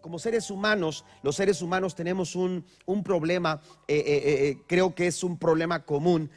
Como seres humanos, los seres humanos tenemos un, un problema, eh, eh, eh, creo que es un problema común.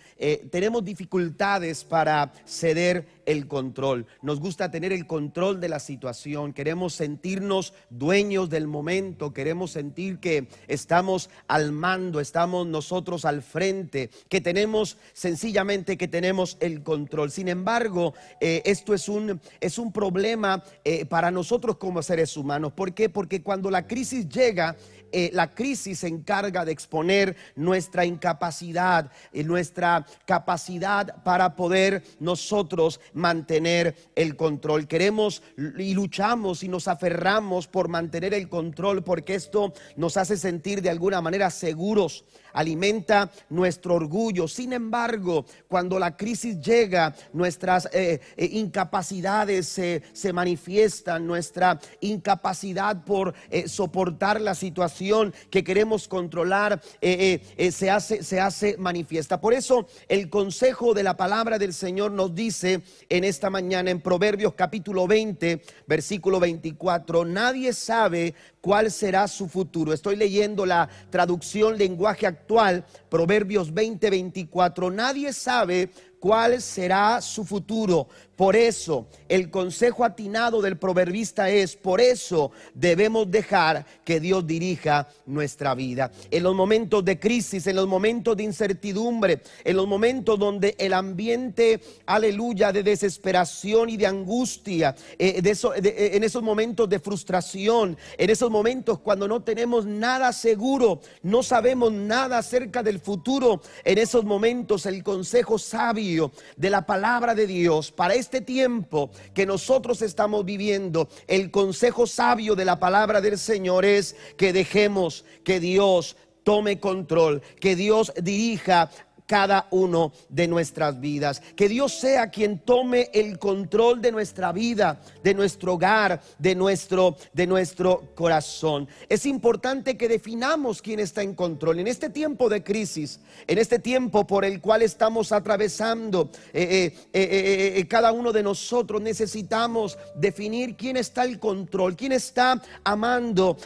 tenemos dificultades para ceder el control. Nos gusta tener el control de la situación. Queremos sentirnos dueños del momento. Queremos sentir que estamos al mando, estamos nosotros al frente, que tenemos sencillamente que tenemos el control. Sin embargo, esto es un, es un problema para nosotros como seres humanos. ¿Por qué? Porque cuando la crisis llega, eh, la crisis se encarga de exponer nuestra incapacidad, y nuestra capacidad para poder nosotros mantener el control. Queremos y luchamos y nos aferramos por mantener el control porque esto nos hace sentir de alguna manera seguros, alimenta nuestro orgullo. Sin embargo, cuando la crisis llega, nuestras eh, eh, incapacidades se, manifiestan, nuestra incapacidad por soportar la situación que queremos controlar eh, eh, eh, se, hace, se hace manifiesta. Por eso el consejo de la palabra del Señor nos dice en esta mañana en Proverbios capítulo 20, versículo 24, nadie sabe cuál será su futuro. Estoy leyendo la traducción lenguaje actual, Proverbios 20, 24, nadie sabe cuál será su futuro. Por eso el consejo atinado del proverbista es, por eso debemos dejar que Dios dirija nuestra vida. En los momentos de crisis, en los momentos de incertidumbre, en los momentos donde el ambiente, aleluya, de desesperación y de angustia, eh, eh, en esos momentos de frustración, en esos momentos cuando no tenemos nada seguro, no sabemos nada acerca del futuro, en esos momentos el consejo sabio de la palabra de Dios para este tiempo que nosotros estamos viviendo, el consejo sabio de la palabra del Señor es que dejemos que Dios tome control, que Dios dirija cada uno de nuestras vidas. Que Dios sea quien tome el control de nuestra vida, de nuestro hogar, de nuestro, de nuestro corazón. Es importante que definamos quién está en control. En este tiempo de crisis, en este tiempo por el cual estamos atravesando, eh, eh, eh, cada uno de nosotros necesitamos definir quién está el control, quién está amando,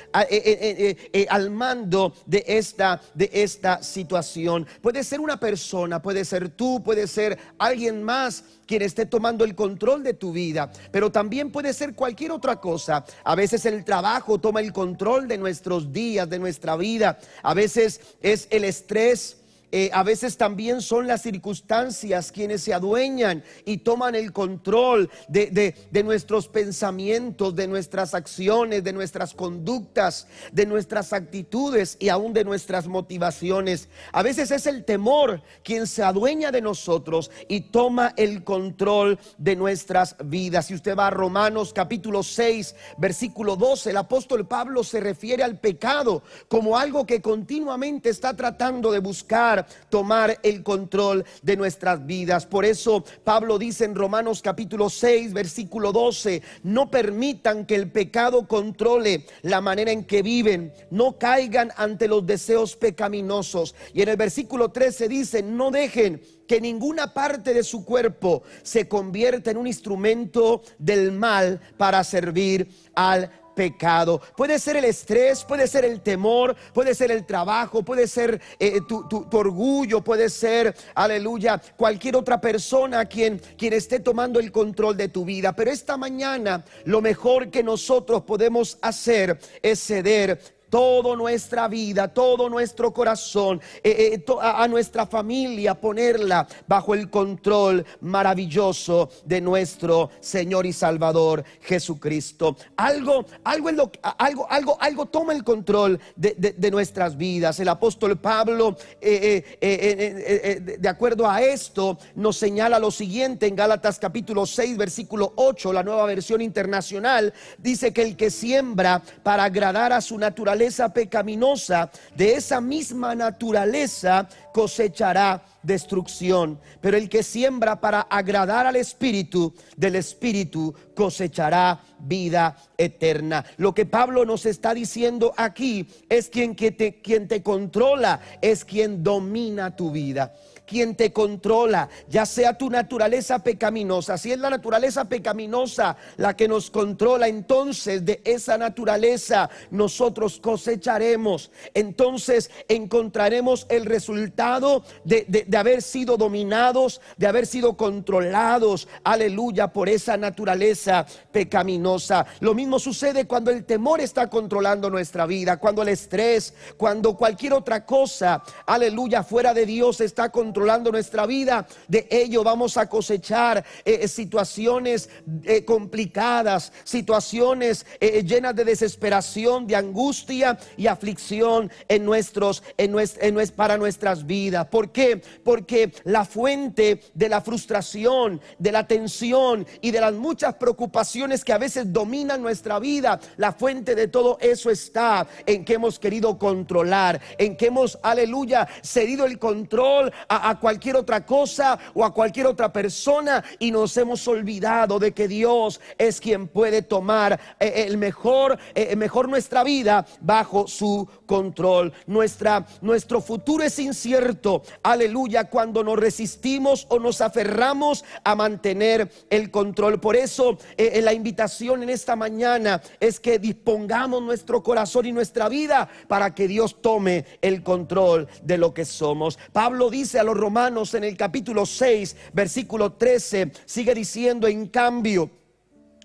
al mando de esta, de esta situación. Puede ser una persona puede ser tú, puede ser alguien más quien esté tomando el control de tu vida, pero también puede ser cualquier otra cosa. A veces el trabajo toma el control de nuestros días, de nuestra vida. A veces es el estrés eh, a veces también son las circunstancias quienes se adueñan y toman el control de, nuestros pensamientos, de nuestras acciones, de nuestras conductas, de nuestras actitudes y aún de nuestras motivaciones. A veces es el temor quien se adueña de nosotros y toma el control de nuestras vidas. Si usted va a Romanos capítulo 6, versículo 12, el apóstol Pablo se refiere al pecado como algo que continuamente está tratando de buscar tomar el control de nuestras vidas. Por eso Pablo dice en Romanos capítulo 6, versículo 12, no permitan que el pecado controle la manera en que viven, no caigan ante los deseos pecaminosos. Y en el versículo 13 dice, no dejen que ninguna parte de su cuerpo se convierta en un instrumento del mal para servir al pecado. Puede ser el estrés, puede ser el temor, puede ser el trabajo, puede ser eh, tu, orgullo, puede ser, aleluya, cualquier otra persona quien, quien esté tomando el control de tu vida. Pero esta mañana lo mejor que nosotros podemos hacer es ceder toda nuestra vida, todo nuestro corazón, eh, eh, a, nuestra familia, ponerla bajo el control maravilloso de nuestro Señor y Salvador Jesucristo. Algo, algo, lo, algo, algo, algo toma el control de, nuestras vidas. El apóstol Pablo, eh, de acuerdo a esto, nos señala lo siguiente en Gálatas capítulo 6, versículo 8, la nueva versión internacional, dice que el que siembra para agradar a su naturaleza, pecaminosa, de esa misma naturaleza cosechará destrucción. Pero el que siembra para agradar al Espíritu, del Espíritu cosechará vida eterna. Lo que Pablo nos está diciendo aquí es quien, te, quien te controla, es quien domina tu vida. Quien te controla, ya sea tu naturaleza pecaminosa. Si es la naturaleza pecaminosa la que nos controla, entonces de esa naturaleza nosotros cosecharemos. Entonces encontraremos el resultado de, de haber sido dominados, de haber sido controlados, aleluya, por esa naturaleza pecaminosa. Lo mismo sucede cuando el temor está controlando nuestra vida, cuando el estrés, cuando cualquier otra cosa, aleluya, fuera de Dios está controlando nuestra vida. De ello vamos a cosechar eh, eh, situaciones eh, complicadas, situaciones llenas de desesperación, de angustia y aflicción en nuestros, en, en para nuestras vidas. ¿Por qué? Porque la fuente de la frustración, de la tensión y de las muchas preocupaciones que a veces dominan nuestra vida, la fuente de todo eso está en que hemos querido controlar, en que hemos, aleluya, cedido el control a, cualquier otra cosa o a cualquier otra persona y nos hemos olvidado de que Dios es quien puede tomar eh, el mejor, eh, mejor nuestra vida bajo su control. Nuestra, nuestro futuro es incierto, aleluya, cuando nos resistimos o nos aferramos a mantener el control. Por eso eh, la invitación en esta mañana es que dispongamos nuestro corazón y nuestra vida para que Dios tome el control de lo que somos. Pablo dice a los romanos en el capítulo 6, versículo 13, sigue diciendo, en cambio,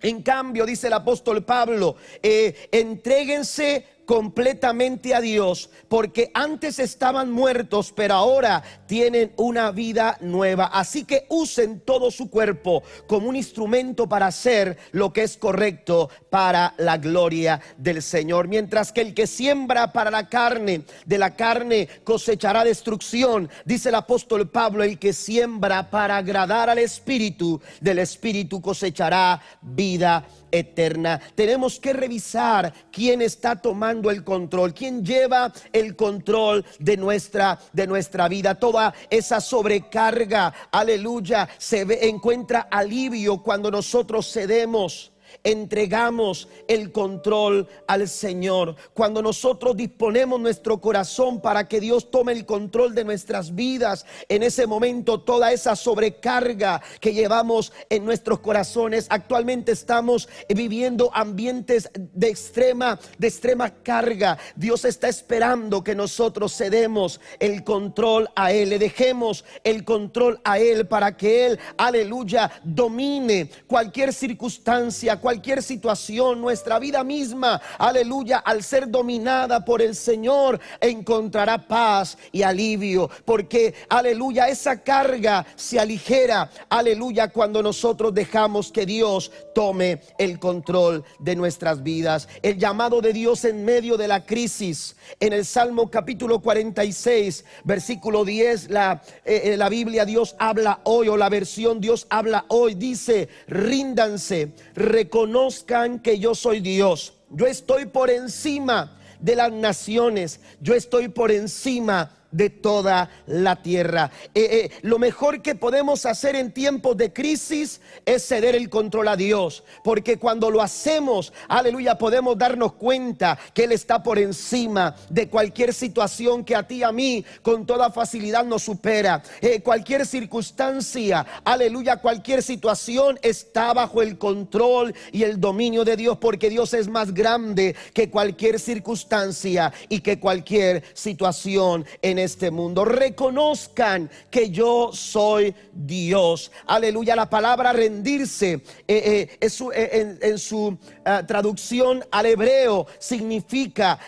en cambio, dice el apóstol Pablo, eh, entréguense completamente a Dios, porque antes estaban muertos, pero ahora tienen una vida nueva. Así que usen todo su cuerpo como un instrumento para hacer lo que es correcto para la gloria del Señor. Mientras que el que siembra para la carne, de la carne cosechará destrucción, dice el apóstol Pablo, el que siembra para agradar al Espíritu, del Espíritu cosechará vida eterna. Tenemos que revisar quién está tomando el control, quién lleva el control de nuestra de nuestra vida. Toda esa sobrecarga, aleluya, se encuentra alivio cuando nosotros cedemos entregamos el control al Señor, cuando nosotros disponemos nuestro corazón para que Dios tome el control de nuestras vidas, en ese momento toda esa sobrecarga que llevamos en nuestros corazones, actualmente estamos viviendo ambientes de extrema, de extrema carga. Dios está esperando que nosotros cedemos el control a Él, le dejemos el control a Él para que Él, aleluya, domine cualquier circunstancia, situación, nuestra vida misma, aleluya, al ser dominada por el Señor, encontrará paz y alivio, porque, aleluya, esa carga se aligera, aleluya, cuando nosotros dejamos que Dios tome el control de nuestras vidas. El llamado de Dios en medio de la crisis, en el Salmo capítulo 46, versículo 10, la, eh, eh, la Biblia Dios habla hoy, o la versión Dios habla hoy, dice, ríndanse, conozcan que yo soy Dios. Yo estoy por encima de las naciones. Yo estoy por encima de toda la tierra. Eh, eh, lo mejor que podemos hacer en tiempos de crisis es ceder el control a Dios, porque cuando lo hacemos, aleluya, podemos darnos cuenta que Él está por encima de cualquier situación que a ti y a mí con toda facilidad nos supera. Eh, cualquier circunstancia, aleluya, cualquier situación está bajo el control y el dominio de Dios, porque Dios es más grande que cualquier circunstancia y que cualquier situación en este mundo. Reconozcan que yo soy Dios. Aleluya. La palabra rendirse eh, eh, eh, en, su traducción al hebreo significa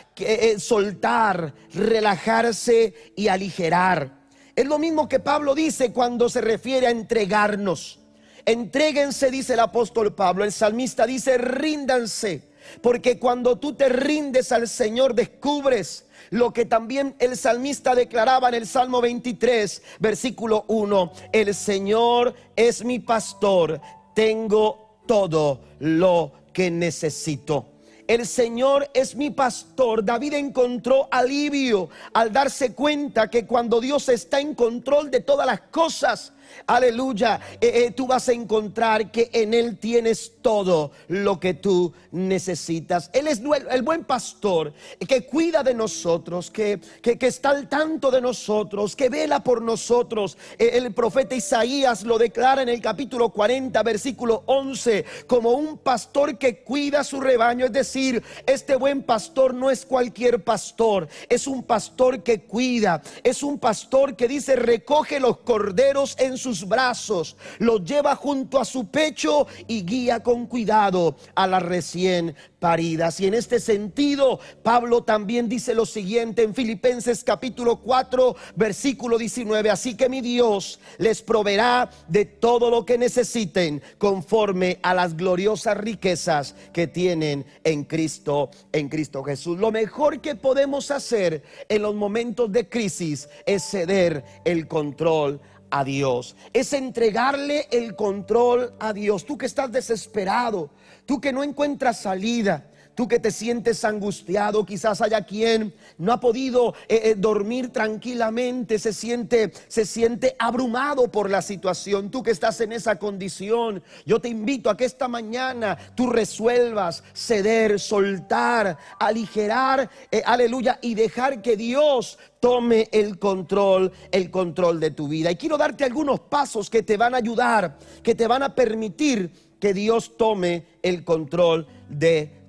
soltar, relajarse y aligerar. Es lo mismo que Pablo dice cuando se refiere a entregarnos. Entréguense, dice el apóstol Pablo. El salmista dice, ríndanse. Porque cuando tú te rindes al Señor, descubres lo que también el salmista declaraba en el Salmo 23, versículo 1. El Señor es mi pastor, tengo todo lo que necesito. El Señor es mi pastor. David encontró alivio al darse cuenta que cuando Dios está en control de todas las cosas, aleluya, eh, eh, tú vas a encontrar que en Él tienes todo lo que tú necesitas. Él es el buen pastor que cuida de nosotros, que, que, está al tanto de nosotros, que vela por nosotros. Eh, el profeta Isaías lo declara en el capítulo 40, versículo 11, como un pastor que cuida su rebaño. Es decir, este buen pastor no es cualquier pastor, es un pastor que cuida, es un pastor que dice recoge los corderos en sus brazos, los lleva junto a su pecho y guía con cuidado a la recién paridas. Y en este sentido, Pablo también dice lo siguiente en Filipenses capítulo 4, versículo 19. Así que mi Dios les proveerá de todo lo que necesiten conforme a las gloriosas riquezas que tienen en Cristo, en Cristo Jesús. Lo mejor que podemos hacer en los momentos de crisis es ceder el control a Dios, es entregarle el control a Dios. Tú que estás desesperado, tú que no encuentras salida, tú que te sientes angustiado, quizás haya quien no ha podido eh, eh, dormir tranquilamente, se siente, se siente abrumado por la situación, tú que estás en esa condición, yo te invito a que esta mañana tú resuelvas ceder, soltar, aligerar, eh, aleluya, y dejar que Dios tome el control, el control de tu vida. Y quiero darte algunos pasos que te van a ayudar, que te van a permitir que Dios tome el control de tu vida.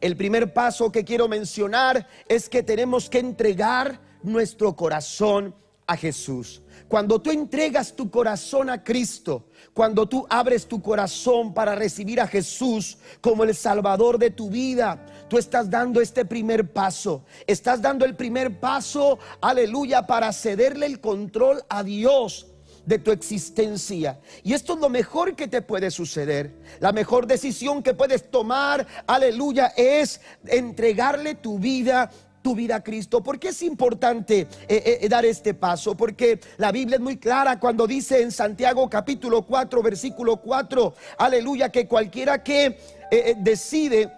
El primer paso que quiero mencionar es que tenemos que entregar nuestro corazón a Jesús. Cuando tú entregas tu corazón a Cristo, cuando tú abres tu corazón para recibir a Jesús como el Salvador de tu vida, tú estás dando este primer paso. Estás dando el primer paso, aleluya, para cederle el control a Dios de tu existencia. Y esto es lo mejor que te puede suceder. La mejor decisión que puedes tomar, aleluya, es entregarle tu vida tu vida a Cristo. ¿Por qué es importante eh, eh, dar este paso? Porque la Biblia es muy clara cuando dice en Santiago capítulo 4, versículo 4, aleluya, que cualquiera que eh, decide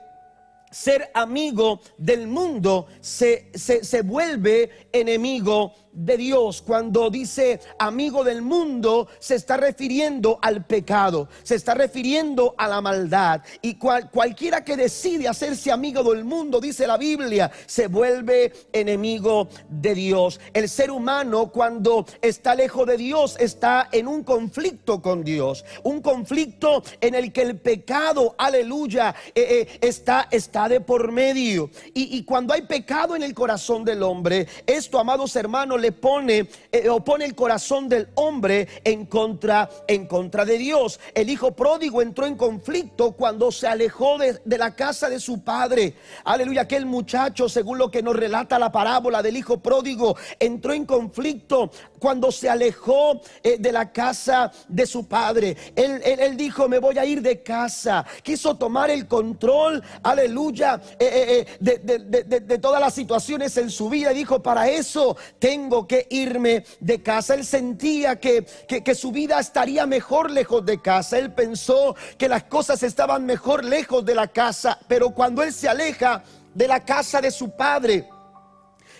ser amigo del mundo se, se, se vuelve enemigo de Dios. Cuando dice amigo del mundo, se está refiriendo al pecado, se está refiriendo a la maldad. Y cualquiera que decide hacerse amigo del mundo, dice la Biblia, se vuelve enemigo de Dios. El ser humano cuando está lejos de Dios está en un conflicto con Dios, un conflicto en el que el pecado, aleluya, eh, eh, está, está de por medio. Y, y cuando hay pecado en el corazón del hombre, esto, amados hermanos, le pone eh, o pone el corazón del hombre en contra en contra de Dios. El hijo pródigo entró en conflicto cuando se alejó de, la casa de su padre. Aleluya, aquel muchacho, según lo que nos relata la parábola del hijo pródigo, entró en conflicto cuando se alejó eh, de la casa de su padre. Él, él, dijo, me voy a ir de casa. Quiso tomar el control, aleluya, eh, de, de todas las situaciones en su vida. Dijo, para eso tengo que irme de casa. Él sentía que, que, su vida estaría mejor lejos de casa. Él pensó que las cosas estaban mejor lejos de la casa. Pero cuando él se aleja de la casa de su padre,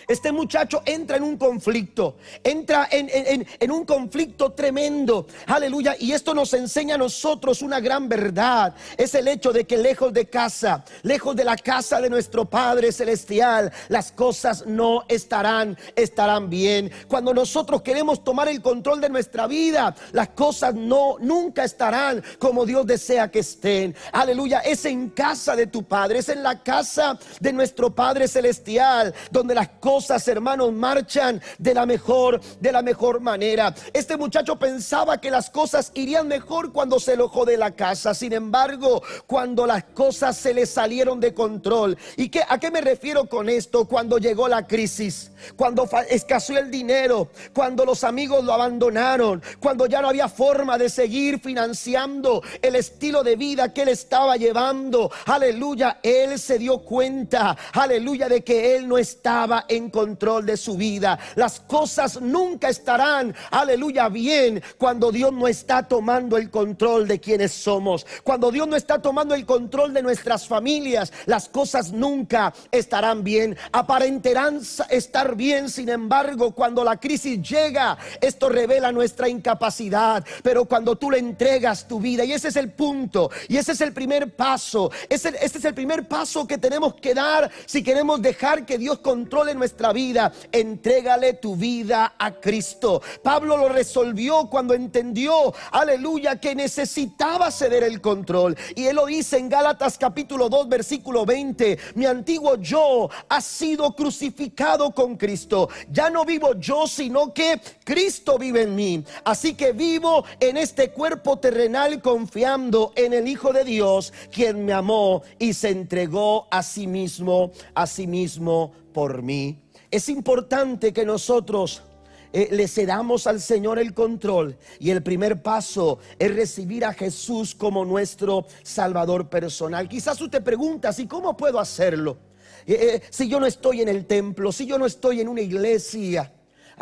este muchacho entra en un conflicto, entra en, un conflicto tremendo. Aleluya. Y esto nos enseña a nosotros una gran verdad. Es el hecho de que lejos de casa, lejos de la casa de nuestro Padre Celestial, las cosas no estarán, estarán bien. Cuando nosotros queremos tomar el control de nuestra vida, las cosas no, nunca estarán como Dios desea que estén. Aleluya. Es en casa de tu Padre, es en la casa de nuestro Padre Celestial, donde las cosas cosas, hermanos, marchan de la mejor, de la mejor manera. Este muchacho pensaba que las cosas irían mejor cuando se alojó de la casa. Sin embargo, cuando las cosas se le salieron de control. ¿Y qué, a qué me refiero con esto? Cuando llegó la crisis, cuando escaseó el dinero, cuando los amigos lo abandonaron, cuando ya no había forma de seguir financiando el estilo de vida que él estaba llevando. Aleluya, él se dio cuenta, aleluya, de que él no estaba en control de su vida. Las cosas nunca estarán, aleluya, bien cuando Dios no está tomando el control de quienes somos. Cuando Dios no está tomando el control de nuestras familias, las cosas nunca estarán bien. Aparentarán estar bien, sin embargo, cuando la crisis llega, esto revela nuestra incapacidad. Pero cuando tú le entregas tu vida, y ese es el punto, y ese es el primer paso, ese, es el primer paso que tenemos que dar si queremos dejar que Dios controle nuestra vida. Entrégale tu vida a Cristo. Pablo lo resolvió cuando entendió, aleluya, que necesitaba ceder el control. Y él lo dice en Gálatas capítulo 2, versículo 20, mi antiguo yo ha sido crucificado con Cristo. Ya no vivo yo, sino que Cristo vive en mí. Así que vivo en este cuerpo terrenal confiando en el Hijo de Dios, quien me amó y se entregó a sí mismo, a sí mismo por mí. Es importante que nosotros eh, le cedamos al Señor el control. Y el primer paso es recibir a Jesús como nuestro Salvador personal. Quizás tú te preguntas, ¿y cómo puedo hacerlo? Eh, eh, si yo no estoy en el templo, si yo no estoy en una iglesia.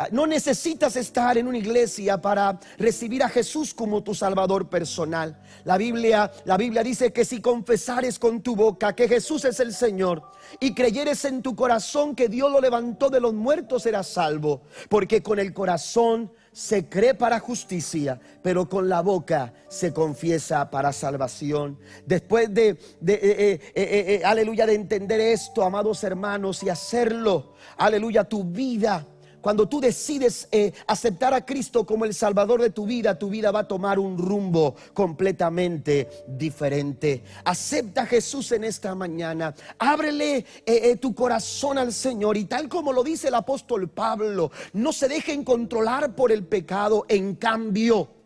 Ah, no necesitas estar en una iglesia para recibir a Jesús como tu salvador personal. La Biblia, la Biblia dice que si confesares con tu boca que Jesús es el Señor y creyeres en tu corazón que Dios lo levantó de los muertos, serás salvo. Porque con el corazón se cree para justicia, pero con la boca se confiesa para salvación. Después de, eh, eh, eh, aleluya, de entender esto, amados hermanos, y hacerlo, aleluya, tu vida cuando tú decides eh, aceptar a Cristo como el Salvador de tu vida, tu vida va a tomar un rumbo completamente diferente. Acepta a Jesús en esta mañana. Ábrele eh, eh, tu corazón al Señor. Y tal como lo dice el apóstol Pablo, no se dejen controlar por el pecado. En cambio,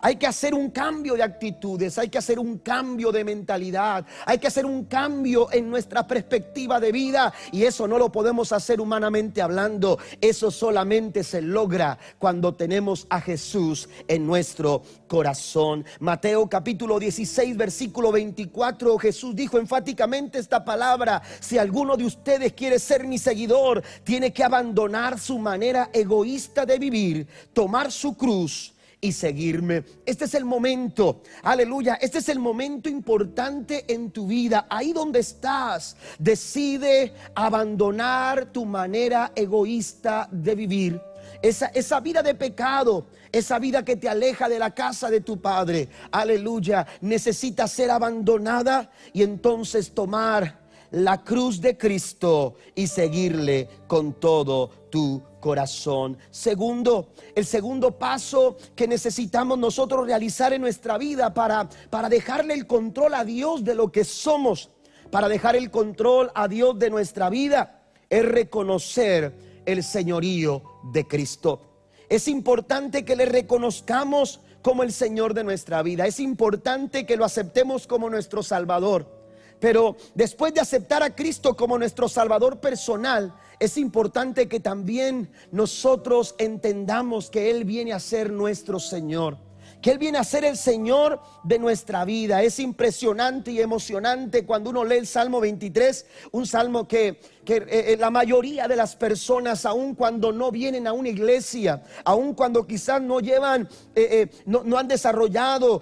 Hay que hacer un cambio de actitudes, hay que hacer un cambio de mentalidad, hay que hacer un cambio en nuestra perspectiva de vida y eso no lo podemos hacer humanamente hablando, eso solamente se logra cuando tenemos a Jesús en nuestro corazón. Mateo capítulo 16 versículo 24, Jesús dijo enfáticamente esta palabra, si alguno de ustedes quiere ser mi seguidor, tiene que abandonar su manera egoísta de vivir, tomar su cruz y seguirme. Este es el momento, aleluya, este es el momento importante en tu vida, ahí donde estás. Decide abandonar tu manera egoísta de vivir. Esa, esa, vida de pecado, esa vida que te aleja de la casa de tu padre, aleluya, necesita ser abandonada y entonces tomar la cruz de Cristo y seguirle con todo tu corazón. Segundo, el segundo paso que necesitamos nosotros realizar en nuestra vida para, para dejarle el control a Dios de lo que somos, para dejar el control a Dios de nuestra vida, es reconocer el señorío de Cristo. Es importante que le reconozcamos como el Señor de nuestra vida. Es importante que lo aceptemos como nuestro Salvador. Pero después de aceptar a Cristo como nuestro Salvador personal, es importante que también nosotros entendamos que Él viene a ser nuestro Señor que Él viene a ser el Señor de nuestra vida. Es impresionante y emocionante cuando uno lee el Salmo 23, un salmo que, eh, eh, la mayoría de las personas, aun cuando no vienen a una iglesia, aun cuando quizás no llevan, eh, no, no, han desarrollado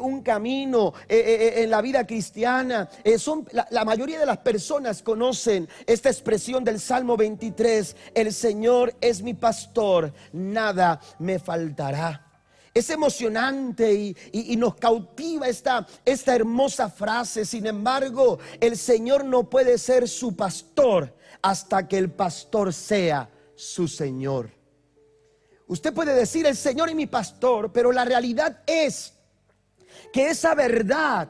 un camino en la vida cristiana, son, la mayoría de las personas conocen esta expresión del Salmo 23, el Señor es mi pastor, nada me faltará. Es emocionante y, nos cautiva esta, esta hermosa frase. Sin embargo, el Señor no puede ser su pastor hasta que el pastor sea su Señor. Usted puede decir, el Señor es mi pastor, pero la realidad es que esa verdad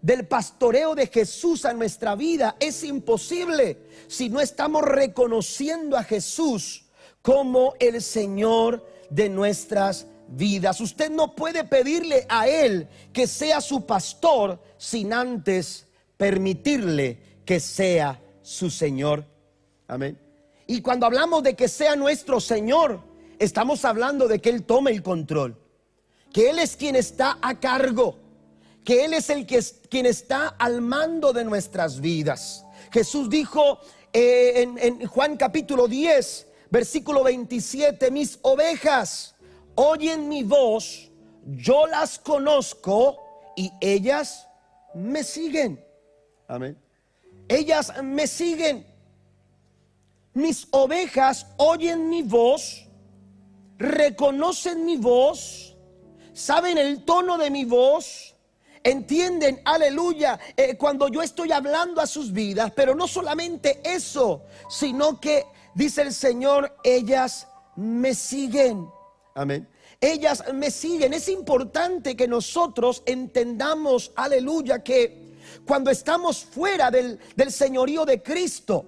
del pastoreo de Jesús a nuestra vida es imposible si no estamos reconociendo a Jesús como el Señor de nuestras vidas. Usted no puede pedirle a Él que sea su pastor sin antes permitirle que sea su Señor. Amén. Y cuando hablamos de que sea nuestro Señor, estamos hablando de que Él tome el control, que Él es quien está a cargo, que Él es el que quien está al mando de nuestras vidas. Jesús dijo, eh, en, en Juan capítulo 10, versículo 27, mis ovejas oyen mi voz, yo las conozco y ellas me siguen. Amén. Ellas me siguen. Mis ovejas oyen mi voz, reconocen mi voz, saben el tono de mi voz, entienden, aleluya, eh, cuando yo estoy hablando a sus vidas, pero no solamente eso, sino que, dice el Señor, ellas me siguen. Amén. Ellas me siguen. Es importante que nosotros entendamos, aleluya, que cuando estamos fuera del, del señorío de Cristo,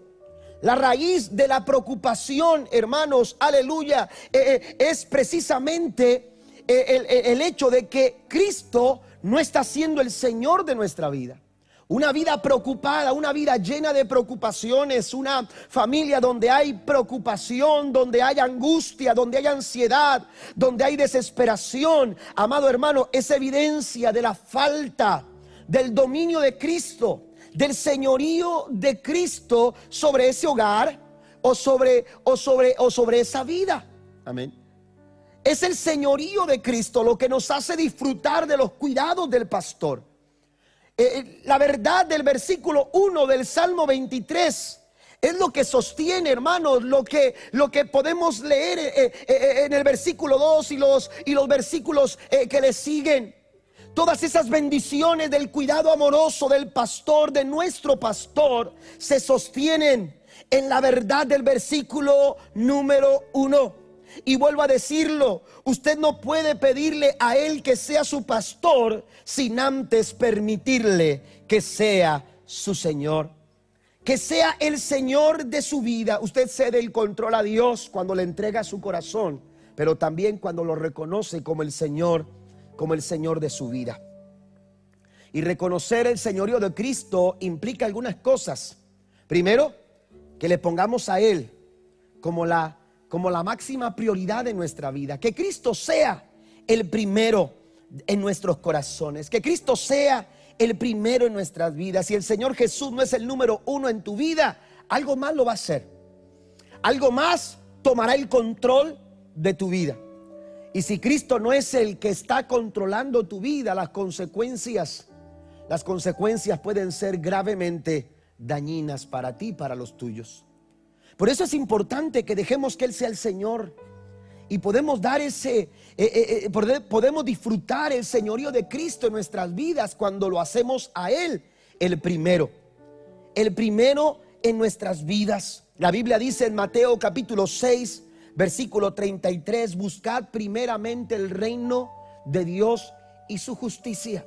la raíz de la preocupación, hermanos, aleluya, eh, eh, es precisamente eh, el, hecho de que Cristo no está siendo el Señor de nuestra vida. Una vida preocupada, una vida llena de preocupaciones, una familia donde hay preocupación, donde hay angustia, donde hay ansiedad, donde hay desesperación. Amado hermano, es evidencia de la falta del dominio de Cristo del señorío de Cristo sobre ese hogar o sobre, o sobre, o sobre esa vida. Amén. Es el señorío de Cristo lo que nos hace disfrutar de los cuidados del pastor. Eh, eh, la verdad del versículo 1 del Salmo 23 es lo que sostiene, hermanos, lo que, lo que podemos leer eh, en el versículo 2 y los, y los versículos que le siguen. Todas esas bendiciones del cuidado amoroso del pastor, de nuestro pastor, se sostienen en la verdad del versículo número uno. Y vuelvo a decirlo, usted no puede pedirle a él que sea su pastor sin antes permitirle que sea su Señor. Que sea el Señor de su vida. Usted cede el control a Dios cuando le entrega su corazón, pero también cuando lo reconoce como el Señor como el Señor de su vida. Y reconocer el señorío de Cristo implica algunas cosas. Primero, que le pongamos a Él como la, como la máxima prioridad de nuestra vida. Que Cristo sea el primero en nuestros corazones. Que Cristo sea el primero en nuestras vidas. Si el Señor Jesús no es el número uno en tu vida, algo más lo va a hacer. Algo más tomará el control de tu vida. Y si Cristo no es el que está controlando tu vida, las consecuencias, las consecuencias pueden ser gravemente dañinas para ti y para los tuyos. Por eso es importante que dejemos que Él sea el Señor y podemos dar ese, eh, eh, eh, podemos disfrutar el señorío de Cristo en nuestras vidas cuando lo hacemos a Él el primero. El primero en nuestras vidas. La Biblia dice en Mateo capítulo 6, Versículo 33, buscad primeramente el reino de Dios y su justicia.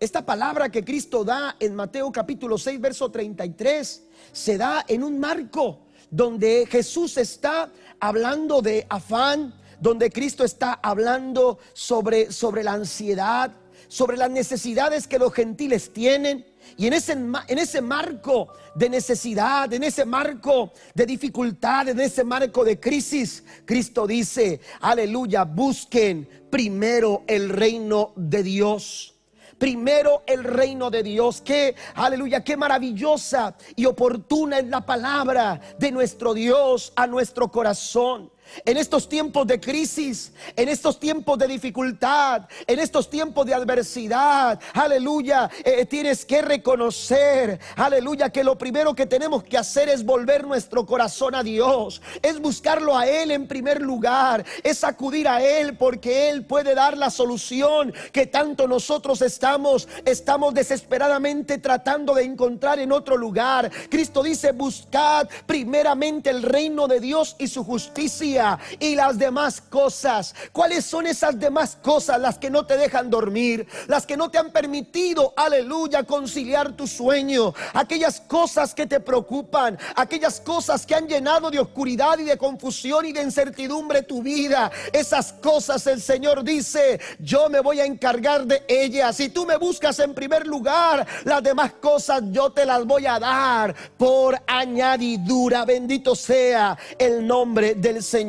Esta palabra que Cristo da en Mateo capítulo 6, verso 33, se da en un marco donde Jesús está hablando de afán, donde Cristo está hablando sobre, sobre la ansiedad, sobre las necesidades que los gentiles tienen y en ese, en ese marco de necesidad, en ese marco de dificultad, en ese marco de crisis, Cristo dice, aleluya, busquen primero el reino de Dios. Primero el reino de Dios. Que, aleluya, qué maravillosa y oportuna es la palabra de nuestro Dios a nuestro corazón. En estos tiempos de crisis, en estos tiempos de dificultad, en estos tiempos de adversidad, aleluya, eh, tienes que reconocer, aleluya, que lo primero que tenemos que hacer es volver nuestro corazón a Dios, es buscarlo a Él en primer lugar, es acudir a Él porque Él puede dar la solución que tanto nosotros estamos, estamos desesperadamente tratando de encontrar en otro lugar. Cristo dice, buscad primeramente el reino de Dios y su justicia y las demás cosas. ¿Cuáles son esas demás cosas? Las que no te dejan dormir, las que no te han permitido, aleluya, conciliar tu sueño. Aquellas cosas que te preocupan, aquellas cosas que han llenado de oscuridad y de confusión y de incertidumbre tu vida. Esas cosas el Señor dice, yo me voy a encargar de ellas. Si tú me buscas en primer lugar, las demás cosas yo te las voy a dar por añadidura. Bendito sea el nombre del Señor.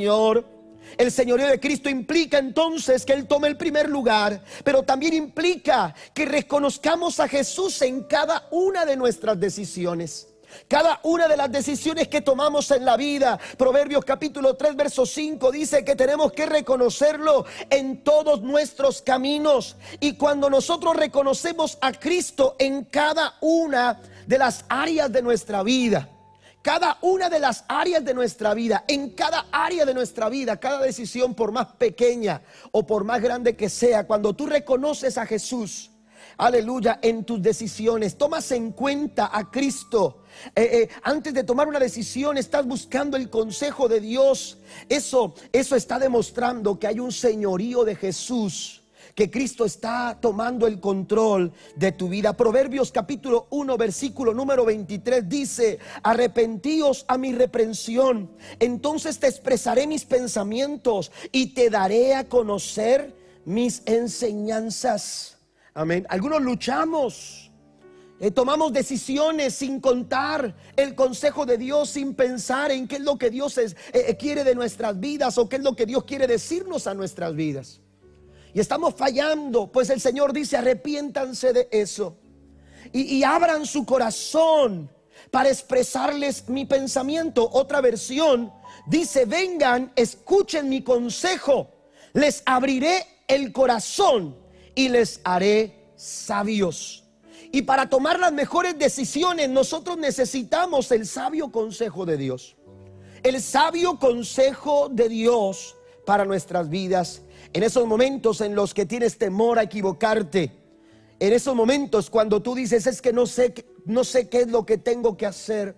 El señorío de Cristo implica entonces que Él tome el primer lugar, pero también implica que reconozcamos a Jesús en cada una de nuestras decisiones. Cada una de las decisiones que tomamos en la vida, Proverbios capítulo 3, verso 5, dice que tenemos que reconocerlo en todos nuestros caminos. Y cuando nosotros reconocemos a Cristo en cada una de las áreas de nuestra vida, cada una de las áreas de nuestra vida, en cada área de nuestra vida, cada decisión, por más pequeña o por más grande que sea, cuando tú reconoces a Jesús, aleluya, en tus decisiones, tomas en cuenta a Cristo. Eh, eh, antes de tomar una decisión, estás buscando el consejo de Dios. Eso, eso está demostrando que hay un señorío de Jesús que Cristo está tomando el control de tu vida. Proverbios capítulo 1, versículo número 23 dice, arrepentíos a mi reprensión, entonces te expresaré mis pensamientos y te daré a conocer mis enseñanzas. Amén. Algunos luchamos. Eh, tomamos decisiones sin contar el consejo de Dios, sin pensar en qué es lo que Dios eh, eh, quiere de nuestras vidas o qué es lo que Dios quiere decirnos a nuestras vidas y estamos fallando, pues el Señor dice, arrepiéntanse de eso y, abran su corazón para expresarles mi pensamiento. Otra versión dice, vengan, escuchen mi consejo, les abriré el corazón y les haré sabios. Y para tomar las mejores decisiones nosotros necesitamos el sabio consejo de Dios. El sabio consejo de Dios para nuestras vidas en esos momentos en los que tienes temor a equivocarte, en esos momentos cuando tú dices es que no sé, no sé qué es lo que tengo que hacer,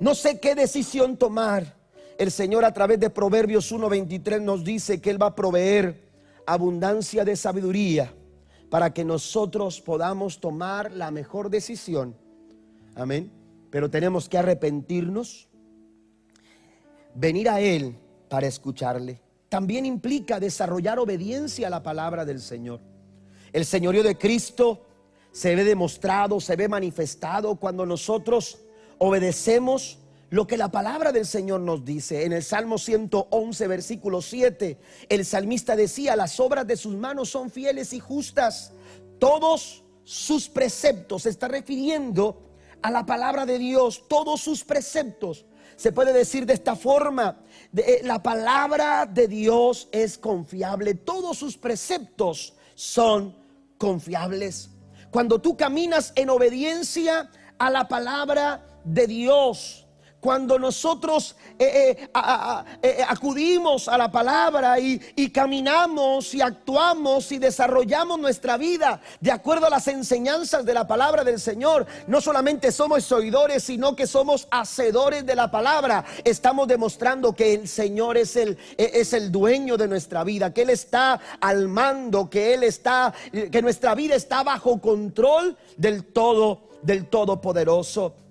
no sé qué decisión tomar. El Señor a través de Proverbios 1:23 nos dice que Él va a proveer abundancia de sabiduría para que nosotros podamos tomar la mejor decisión. Amén. Pero tenemos que arrepentirnos, venir a Él para escucharle también implica desarrollar obediencia a la palabra del Señor. El señorío de Cristo se ve demostrado, se ve manifestado cuando nosotros obedecemos lo que la palabra del Señor nos dice. En el Salmo 111, versículo 7, el salmista decía, las obras de sus manos son fieles y justas. Todos sus preceptos, se está refiriendo a la palabra de Dios, todos sus preceptos se puede decir de esta forma, eh, la palabra de Dios es confiable, todos sus preceptos son confiables. Cuando tú caminas en obediencia a la palabra de Dios, cuando nosotros eh, eh, eh, acudimos a la palabra y, caminamos y actuamos y desarrollamos nuestra vida de acuerdo a las enseñanzas de la palabra del Señor, no solamente somos oidores, sino que somos hacedores de la palabra. Estamos demostrando que el Señor es el, es el dueño de nuestra vida, que Él está al mando, que Él está, que nuestra vida está bajo control del todo, del Todopoderoso.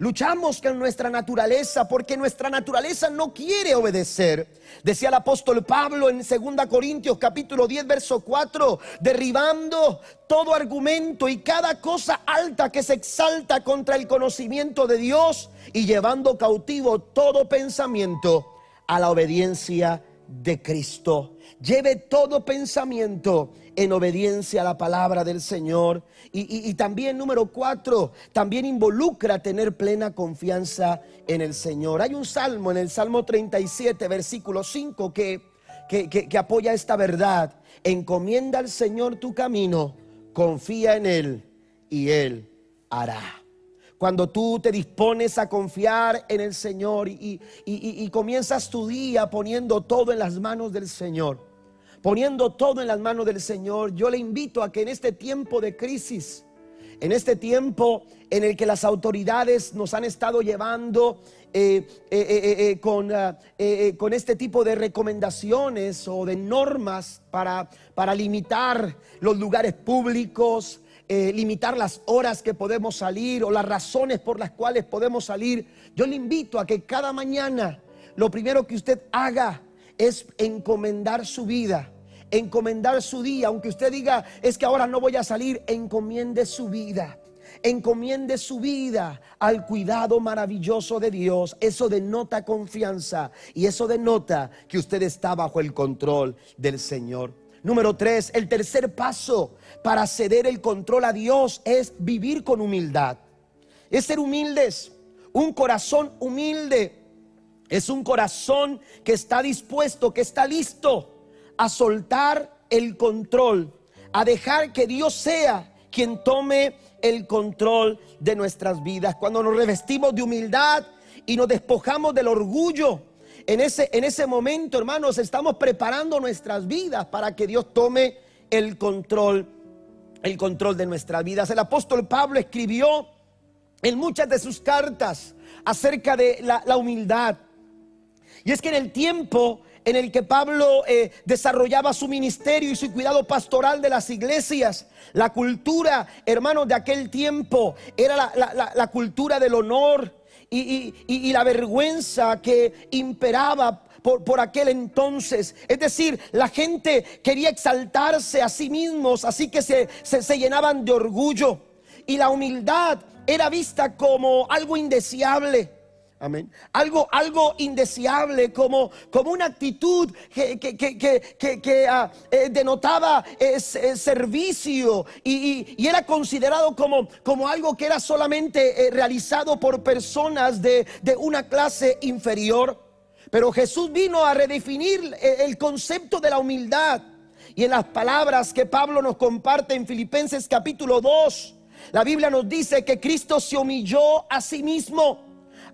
Luchamos con nuestra naturaleza porque nuestra naturaleza no quiere obedecer. Decía el apóstol Pablo en 2 Corintios capítulo 10 verso 4, derribando todo argumento y cada cosa alta que se exalta contra el conocimiento de Dios y llevando cautivo todo pensamiento a la obediencia de Cristo. Lleve todo pensamiento en obediencia a la palabra del Señor. Y, también número cuatro, también involucra tener plena confianza en el Señor. Hay un salmo en el Salmo 37, versículo 5, que, que, que apoya esta verdad. Encomienda al Señor tu camino, confía en Él y Él hará. Cuando tú te dispones a confiar en el Señor y, comienzas tu día poniendo todo en las manos del Señor, poniendo todo en las manos del Señor, yo le invito a que en este tiempo de crisis, en este tiempo en el que las autoridades nos han estado llevando eh, eh, eh, con, con, este tipo de recomendaciones o de normas para limitar los lugares públicos, eh, limitar las horas que podemos salir o las razones por las cuales podemos salir. Yo le invito a que cada mañana lo primero que usted haga es encomendar su vida, encomendar su día, aunque usted diga, es que ahora no voy a salir, encomiende su vida. Encomiende su vida al cuidado maravilloso de Dios. Eso denota confianza y eso denota que usted está bajo el control del Señor. Número tres, el tercer paso para ceder el control a Dios es vivir con humildad. Es ser humildes. Un corazón humilde es un corazón que está dispuesto, que está listo a soltar el control, a dejar que Dios sea quien tome el control de nuestras vidas. Cuando nos revestimos de humildad y nos despojamos del orgullo, en ese, en ese momento, hermanos, estamos preparando nuestras vidas para que Dios tome el control, el control de nuestras vidas. El apóstol Pablo escribió en muchas de sus cartas acerca de la, humildad. Y es que en el tiempo en el que Pablo eh, desarrollaba su ministerio y su cuidado pastoral de las iglesias. La cultura, hermanos, de aquel tiempo era la, cultura del honor y, la vergüenza que imperaba por, aquel entonces. Es decir, la gente quería exaltarse a sí mismos, así que se, se llenaban de orgullo. Y la humildad era vista como algo indeseable. Algo, algo indeseable, como, como una actitud que, que, ah, eh, denotaba servicio y, era considerado como, como algo que era solamente eh, realizado por personas de, de una clase inferior. Pero Jesús vino a redefinir eh, el concepto de la humildad. Y en las palabras que Pablo nos comparte en Filipenses capítulo 2, la Biblia nos dice que Cristo se humilló a sí mismo,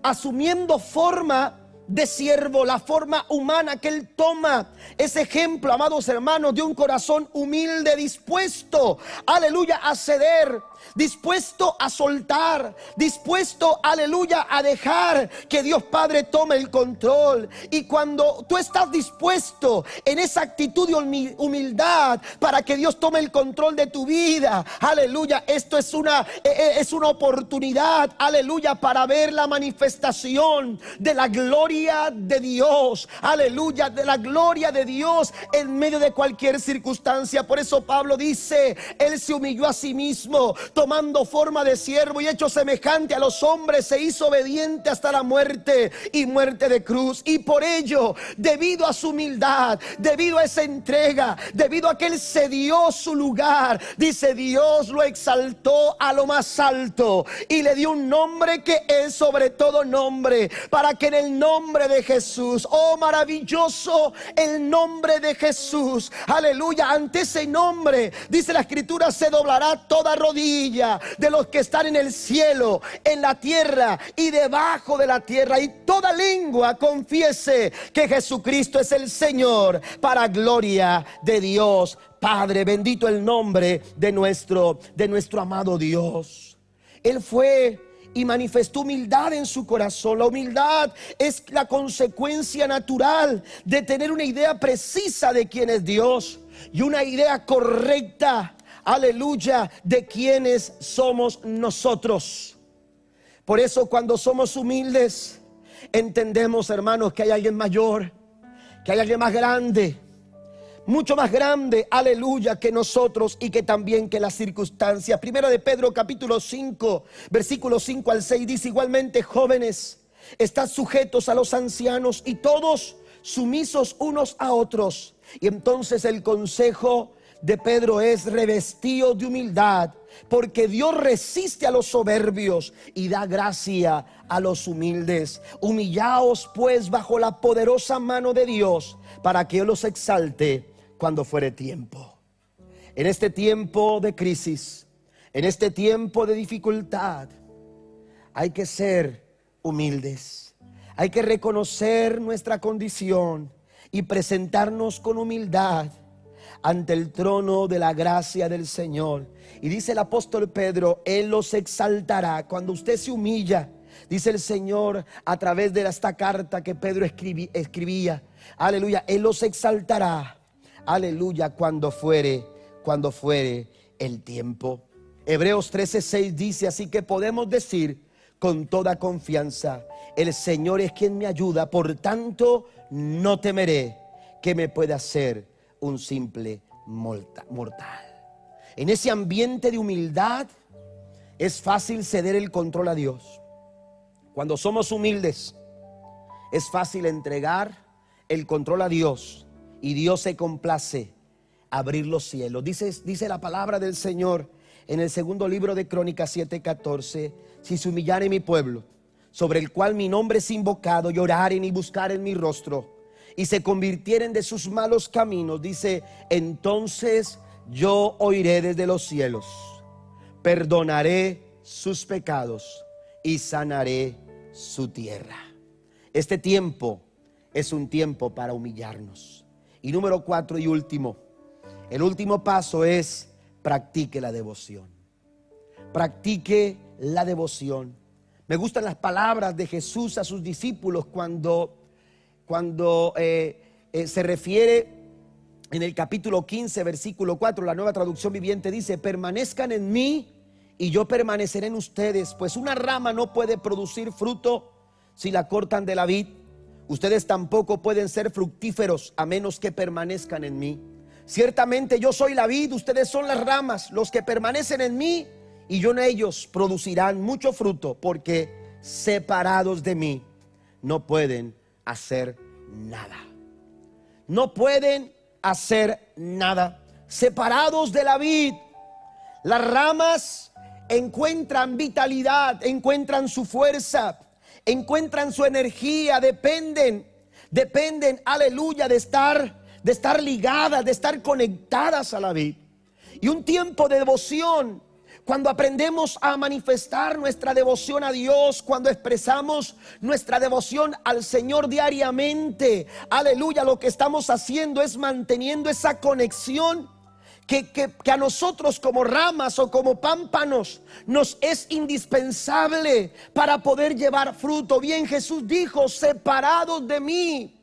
asumiendo forma de siervo, la forma humana que Él toma. Ese ejemplo, amados hermanos, de un corazón humilde, dispuesto, aleluya, a ceder dispuesto a soltar, dispuesto, aleluya, a dejar que Dios Padre tome el control. Y cuando tú estás dispuesto en esa actitud de humildad para que Dios tome el control de tu vida, aleluya, esto es una, e, e, es una oportunidad, aleluya, para ver la manifestación de la gloria de Dios, aleluya, de la gloria de Dios en medio de cualquier circunstancia. Por eso Pablo dice, Él se humilló a sí mismo tomando forma de siervo y hecho semejante a los hombres, se hizo obediente hasta la muerte y muerte de cruz. Y por ello, debido a su humildad, debido a esa entrega, debido a que él cedió su lugar, dice Dios lo exaltó a lo más alto y le dio un nombre que es sobre todo nombre, para que en el nombre de Jesús, oh maravilloso, el nombre de Jesús, aleluya, ante ese nombre, dice la escritura, se doblará toda rodilla de los que están en el cielo, en la tierra y debajo de la tierra. Y toda lengua confiese que Jesucristo es el Señor para gloria de Dios. Padre, bendito el nombre de nuestro, de nuestro amado Dios. Él fue y manifestó humildad en su corazón. La humildad es la consecuencia natural de tener una idea precisa de quién es Dios y una idea correcta aleluya, de quienes somos nosotros. Por eso cuando somos humildes, entendemos, hermanos, que hay alguien mayor, que hay alguien más grande, mucho más grande, aleluya, que nosotros y que también que las circunstancias. Primera de Pedro capítulo 5, versículo 5 al 6 dice igualmente, jóvenes, están sujetos a los ancianos y todos sumisos unos a otros. Y entonces el consejo de Pedro es revestido de humildad, porque Dios resiste a los soberbios y da gracia a los humildes. Humillaos pues bajo la poderosa mano de Dios, para que Él los exalte cuando fuere tiempo. En este tiempo de crisis, en este tiempo de dificultad, hay que ser humildes. Hay que reconocer nuestra condición y presentarnos con humildad ante el trono de la gracia del Señor. Y dice el apóstol Pedro, Él los exaltará cuando usted se humilla. Dice el Señor a través de esta carta que Pedro escribía. Aleluya, Él los exaltará. Aleluya, cuando fuere, cuando fuere el tiempo. Hebreos 13:6 dice, así que podemos decir con toda confianza, el Señor es quien me ayuda, por tanto no temeré que me pueda hacer un simple mortal. En ese ambiente de humildad es fácil ceder el control a Dios. Cuando somos humildes, es fácil entregar el control a Dios y Dios se complace abrir los cielos. Dice, dice la palabra del Señor en el segundo libro de Crónicas 7:14, si se humillare mi pueblo, sobre el cual mi nombre es invocado, lloraren y buscaren mi rostro, y se convirtieren de sus malos caminos, dice, entonces yo oiré desde los cielos, perdonaré sus pecados y sanaré su tierra. Este tiempo es un tiempo para humillarnos. Y número cuatro y último, el último paso es practique la devoción. Practique la devoción. Me gustan las palabras de Jesús a sus discípulos cuando, cuando eh, eh, se refiere en el capítulo 15, versículo 4, la nueva traducción viviente dice, permanezcan en mí y yo permaneceré en ustedes, pues una rama no puede producir fruto si la cortan de la vid. Ustedes tampoco pueden ser fructíferos a menos que permanezcan en mí. Ciertamente yo soy la vid, ustedes son las ramas, los que permanecen en mí y yo en ellos producirán mucho fruto, porque separados de mí no pueden hacer nada. No pueden hacer nada. Separados de la vid, las ramas encuentran vitalidad, encuentran su fuerza, encuentran su energía, dependen, dependen, aleluya, de estar, de estar ligadas, de estar conectadas a la vid. Y un tiempo de devoción cuando aprendemos a manifestar nuestra devoción a Dios, cuando expresamos nuestra devoción al Señor diariamente, aleluya, lo que estamos haciendo es manteniendo esa conexión que, que, a nosotros como ramas o como pámpanos nos es indispensable para poder llevar fruto. Bien, Jesús dijo, separados de mí,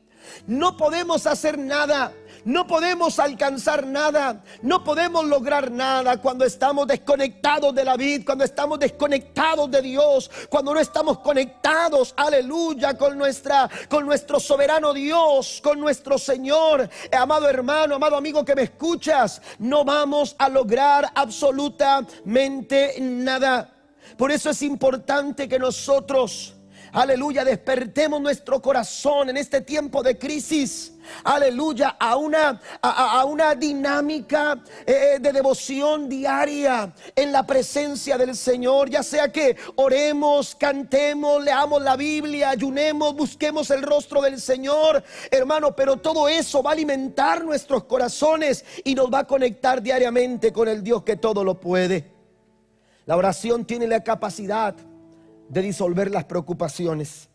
no podemos hacer nada. No podemos alcanzar nada, no podemos lograr nada cuando estamos desconectados de la vida, cuando estamos desconectados de Dios, cuando no estamos conectados, aleluya, con nuestra con nuestro soberano Dios, con nuestro Señor. Eh, amado hermano, amado amigo que me escuchas, no vamos a lograr absolutamente nada. Por eso es importante que nosotros aleluya, despertemos nuestro corazón en este tiempo de crisis aleluya, a una, a, una dinámica eh, de devoción diaria en la presencia del Señor, ya sea que oremos, cantemos, leamos la Biblia, ayunemos, busquemos el rostro del Señor, hermano, pero todo eso va a alimentar nuestros corazones y nos va a conectar diariamente con el Dios que todo lo puede. La oración tiene la capacidad de disolver las preocupaciones.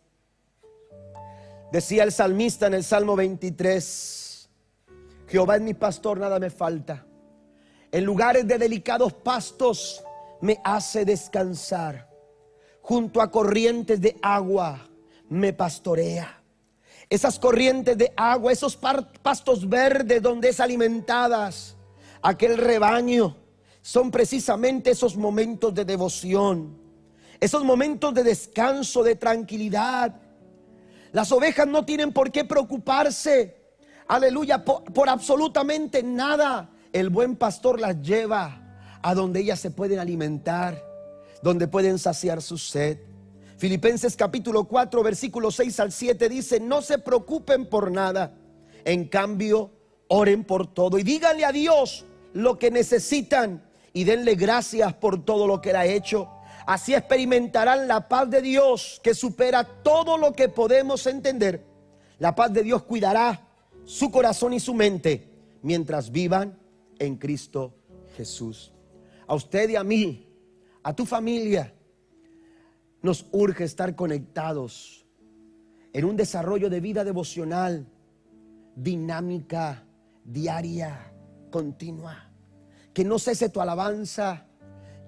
Decía el salmista en el Salmo 23, Jehová es mi pastor, nada me falta. En lugares de delicados pastos me hace descansar. Junto a corrientes de agua me pastorea. Esas corrientes de agua, esos pastos verdes donde es alimentadas aquel rebaño, son precisamente esos momentos de devoción esos momentos de descanso, de tranquilidad. Las ovejas no tienen por qué preocuparse, aleluya, por, absolutamente nada. El buen pastor las lleva a donde ellas se pueden alimentar, donde pueden saciar su sed. Filipenses capítulo 4, versículo 6 al 7 dice, no se preocupen por nada, en cambio, oren por todo y díganle a Dios lo que necesitan y denle gracias por todo lo que Él ha hecho Así experimentarán la paz de Dios que supera todo lo que podemos entender. La paz de Dios cuidará su corazón y su mente mientras vivan en Cristo Jesús. A usted y a mí, a tu familia, nos urge estar conectados en un desarrollo de vida devocional, dinámica, diaria, continua. Que no cese tu alabanza,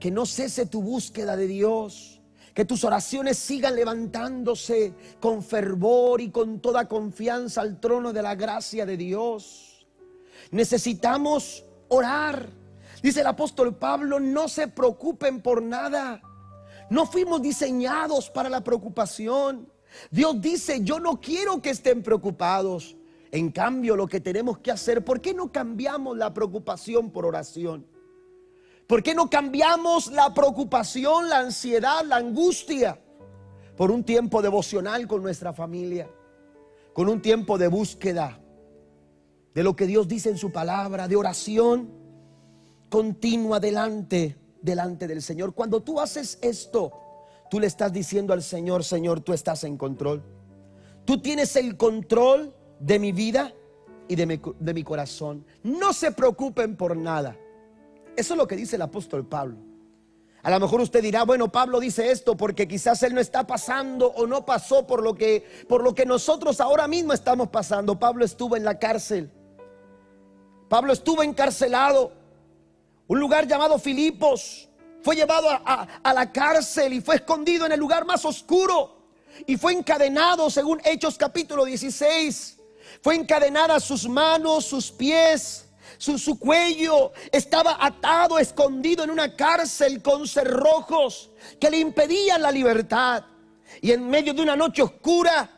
que no cese tu búsqueda de Dios. Que tus oraciones sigan levantándose con fervor y con toda confianza al trono de la gracia de Dios. Necesitamos orar. Dice el apóstol Pablo, no se preocupen por nada. No fuimos diseñados para la preocupación. Dios dice, yo no quiero que estén preocupados. En cambio, lo que tenemos que hacer, ¿por qué no cambiamos la preocupación por oración? ¿Por qué no cambiamos la preocupación, la ansiedad, la angustia por un tiempo devocional con nuestra familia? Con un tiempo de búsqueda de lo que Dios dice en su palabra, de oración continua delante, delante del Señor. Cuando tú haces esto, tú le estás diciendo al Señor, Señor, tú estás en control. Tú tienes el control de mi vida y de mi, de mi corazón. No se preocupen por nada. Eso es lo que dice el apóstol Pablo. A lo mejor usted dirá, bueno, Pablo dice esto porque quizás él no está pasando o no pasó por lo que por lo que nosotros ahora mismo estamos pasando. Pablo estuvo en la cárcel. Pablo estuvo encarcelado. Un lugar llamado Filipos. Fue llevado a, a la cárcel y fue escondido en el lugar más oscuro. Y fue encadenado, según Hechos capítulo 16. Fue encadenada sus manos, sus pies su, cuello estaba atado, escondido en una cárcel con cerrojos que le impedían la libertad. Y en medio de una noche oscura,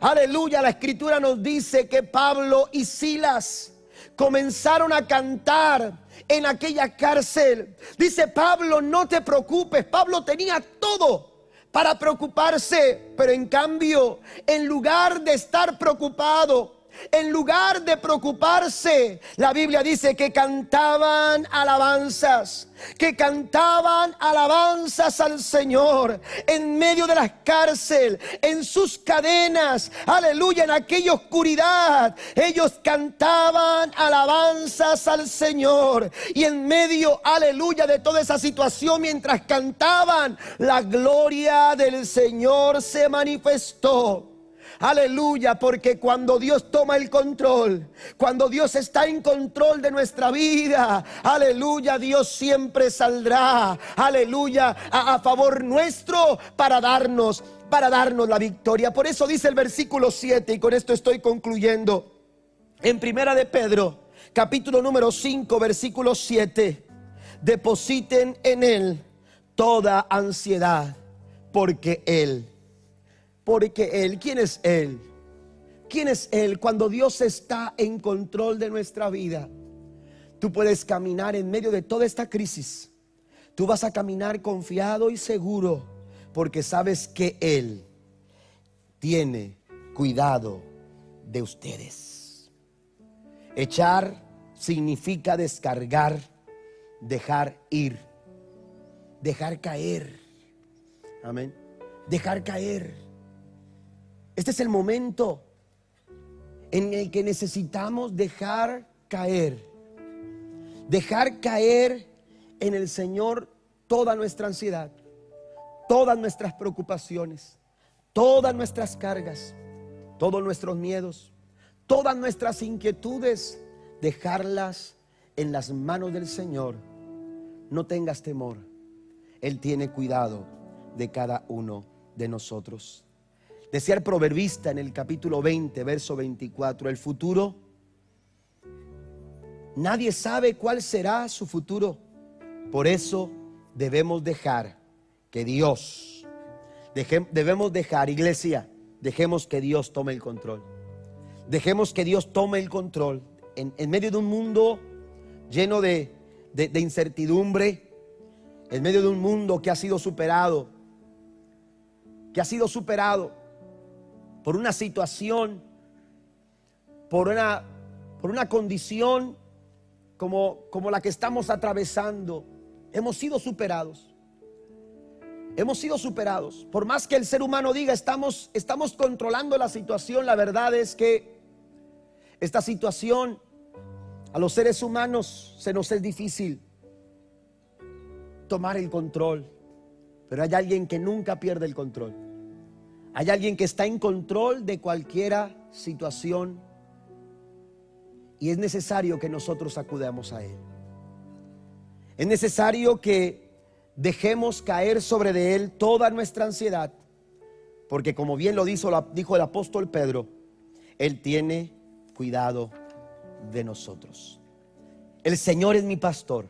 aleluya, la escritura nos dice que Pablo y Silas comenzaron a cantar en aquella cárcel. Dice Pablo, no te preocupes. Pablo tenía todo para preocuparse, pero en cambio, en lugar de estar preocupado, en lugar de preocuparse, la Biblia dice que cantaban alabanzas, que cantaban alabanzas al Señor en medio de la cárcel, en sus cadenas, aleluya, en aquella oscuridad. Ellos cantaban alabanzas al Señor y en medio, aleluya, de toda esa situación, mientras cantaban, la gloria del Señor se manifestó. Aleluya, porque cuando Dios toma el control, cuando Dios está en control de nuestra vida, aleluya, Dios siempre saldrá, aleluya, a, favor nuestro para darnos, para darnos la victoria. Por eso dice el versículo 7, y con esto estoy concluyendo, en primera de Pedro, capítulo número 5, versículo 7, depositen en Él toda ansiedad, porque Él porque Él, ¿quién es Él? ¿Quién es Él? Cuando Dios está en control de nuestra vida, tú puedes caminar en medio de toda esta crisis. Tú vas a caminar confiado y seguro porque sabes que Él tiene cuidado de ustedes. Echar significa descargar, dejar ir, dejar caer. Amén. Dejar caer. Este es el momento en el que necesitamos dejar caer, dejar caer en el Señor toda nuestra ansiedad, todas nuestras preocupaciones, todas nuestras cargas, todos nuestros miedos, todas nuestras inquietudes, dejarlas en las manos del Señor. No tengas temor, Él tiene cuidado de cada uno de nosotros. Decía el proverbista en el capítulo 20, verso 24, el futuro, nadie sabe cuál será su futuro. Por eso debemos dejar que Dios, debemos dejar, iglesia, dejemos que Dios tome el control. Dejemos que Dios tome el control en, medio de un mundo lleno de, de incertidumbre, en medio de un mundo que ha sido superado, que ha sido superado por una situación, por una, por una condición como, como la que estamos atravesando, hemos sido superados. Hemos sido superados. Por más que el ser humano diga, estamos, estamos controlando la situación, la verdad es que esta situación a los seres humanos se nos es difícil tomar el control. Pero hay alguien que nunca pierde el control. Hay alguien que está en control de cualquiera situación y es necesario que nosotros acudamos a Él. Es necesario que dejemos caer sobre de Él toda nuestra ansiedad, porque como bien lo dijo, dijo el apóstol Pedro, Él tiene cuidado de nosotros. El Señor es mi pastor,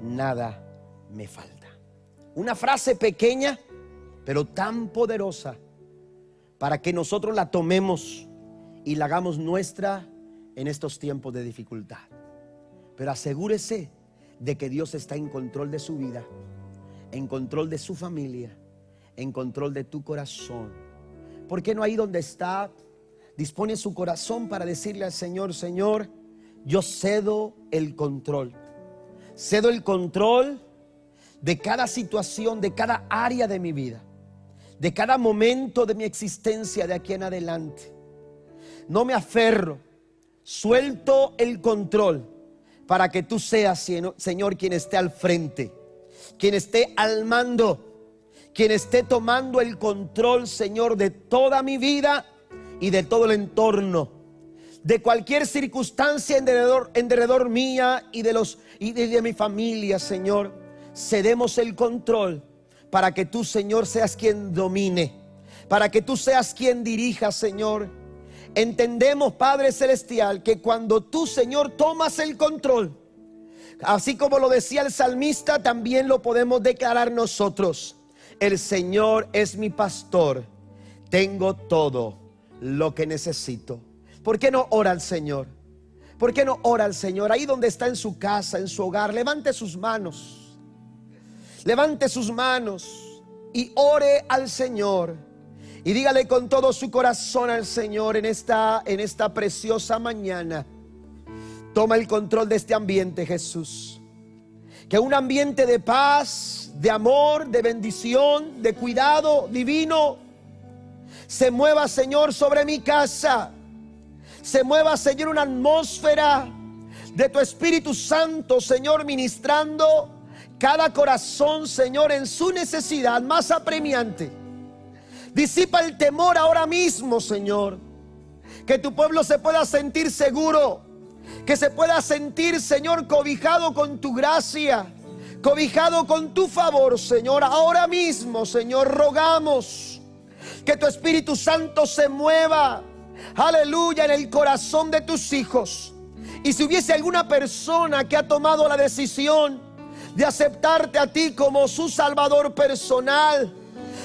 nada me falta. Una frase pequeña, pero tan poderosa para que nosotros la tomemos y la hagamos nuestra en estos tiempos de dificultad. Pero asegúrese de que Dios está en control de su vida, en control de su familia, en control de tu corazón. ¿Por qué no ahí donde está? Dispone su corazón para decirle al Señor, Señor, yo cedo el control. Cedo el control de cada situación, de cada área de mi vida. De cada momento de mi existencia de aquí en adelante. No me aferro, suelto el control para que tú seas, Señor, quien esté al frente, quien esté al mando, quien esté tomando el control, Señor, de toda mi vida y de todo el entorno, de cualquier circunstancia en derredor, mía y de, los, y de mi familia, Señor. Cedemos el control para que tú, Señor, seas quien domine, para que tú seas quien dirija, Señor Entendemos, Padre Celestial, que cuando tú, Señor, tomas el control, así como lo decía el salmista, también lo podemos declarar nosotros. El Señor es mi pastor, tengo todo lo que necesito. ¿Por qué no ora al Señor? ¿Por qué no ora al Señor? Ahí donde está en su casa, en su hogar, levante sus manos. Levante sus manos y ore al Señor. Y dígale con todo su corazón al Señor en esta, en esta preciosa mañana. Toma el control de este ambiente, Jesús. Que un ambiente de paz, de amor, de bendición, de cuidado divino, se mueva, Señor, sobre mi casa. Se mueva, Señor, una atmósfera de tu Espíritu Santo, Señor, ministrando cada corazón, Señor, en su necesidad más apremiante Disipa el temor ahora mismo, Señor. Que tu pueblo se pueda sentir seguro. Que se pueda sentir, Señor, cobijado con tu gracia. Cobijado con tu favor, Señor. Ahora mismo, Señor, rogamos que tu Espíritu Santo se mueva. Aleluya en el corazón de tus hijos. Y si hubiese alguna persona que ha tomado la decisión de aceptarte a ti como su Salvador personal,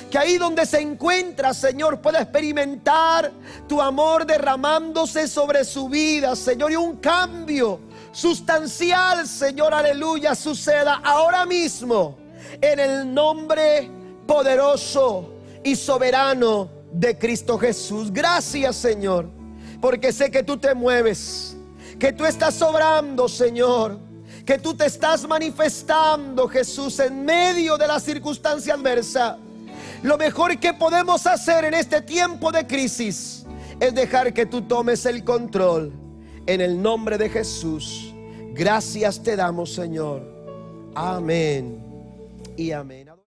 que ahí donde se encuentra, Señor, pueda experimentar tu amor derramándose sobre su vida, Señor, y un cambio sustancial, Señor, aleluya, suceda ahora mismo en el nombre poderoso y soberano de Cristo Jesús. Gracias, Señor, porque sé que tú te mueves, que tú estás sobrando, Señor, que tú te estás manifestando, Jesús, en medio de la circunstancia adversa. Lo mejor que podemos hacer en este tiempo de crisis es dejar que tú tomes el control. En el nombre de Jesús, gracias te damos, Señor. Amén y amén.